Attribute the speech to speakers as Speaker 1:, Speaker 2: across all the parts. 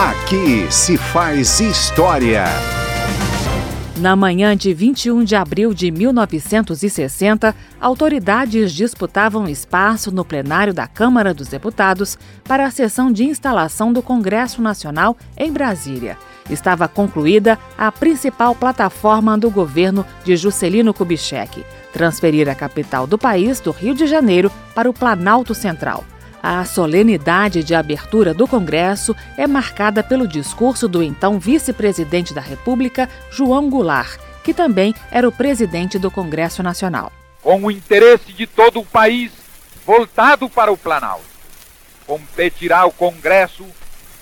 Speaker 1: Aqui se faz história.
Speaker 2: Na manhã de 21 de abril de 1960, autoridades disputavam espaço no plenário da Câmara dos Deputados para a sessão de instalação do Congresso Nacional em Brasília. Estava concluída a principal plataforma do governo de Juscelino Kubitschek, transferir a capital do país, do Rio de Janeiro, para o Planalto Central. A solenidade de abertura do Congresso é marcada pelo discurso do então vice-presidente da República, João Goulart, que também era o presidente do Congresso Nacional.
Speaker 3: Com o interesse de todo o país voltado para o Planalto, competirá o Congresso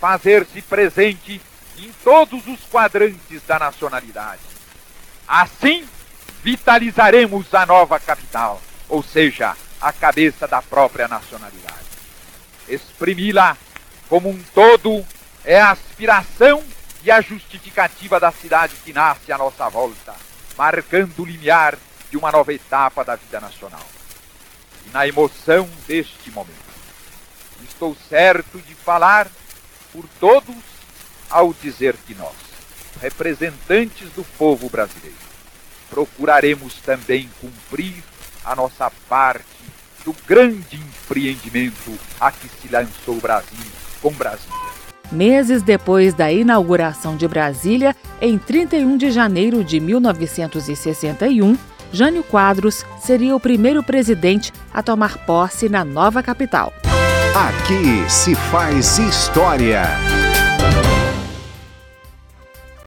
Speaker 3: fazer-se presente em todos os quadrantes da nacionalidade. Assim, vitalizaremos a nova capital, ou seja, a cabeça da própria nacionalidade exprimi-la como um todo é a aspiração e a justificativa da cidade que nasce à nossa volta, marcando o limiar de uma nova etapa da vida nacional. E na emoção deste momento, estou certo de falar por todos ao dizer que nós, representantes do povo brasileiro, procuraremos também cumprir a nossa parte do grande empreendimento a que se lançou o Brasil com Brasília.
Speaker 2: Meses depois da inauguração de Brasília, em 31 de janeiro de 1961, Jânio Quadros seria o primeiro presidente a tomar posse na nova capital.
Speaker 1: Aqui se faz história.